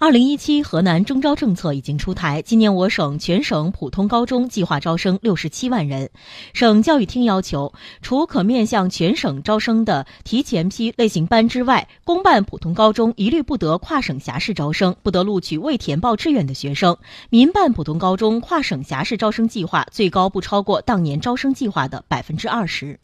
二零一七河南中招政策已经出台今年我省全省普通高中计划招生六十七万人省教育厅要求除可面向全省招生的提前批类型班之外公办普通高中一律不得跨省辖市招生不得录取未填报志愿的学生民办普通高中跨省辖市招生计划最高不超过当年招生计划的百分之二十。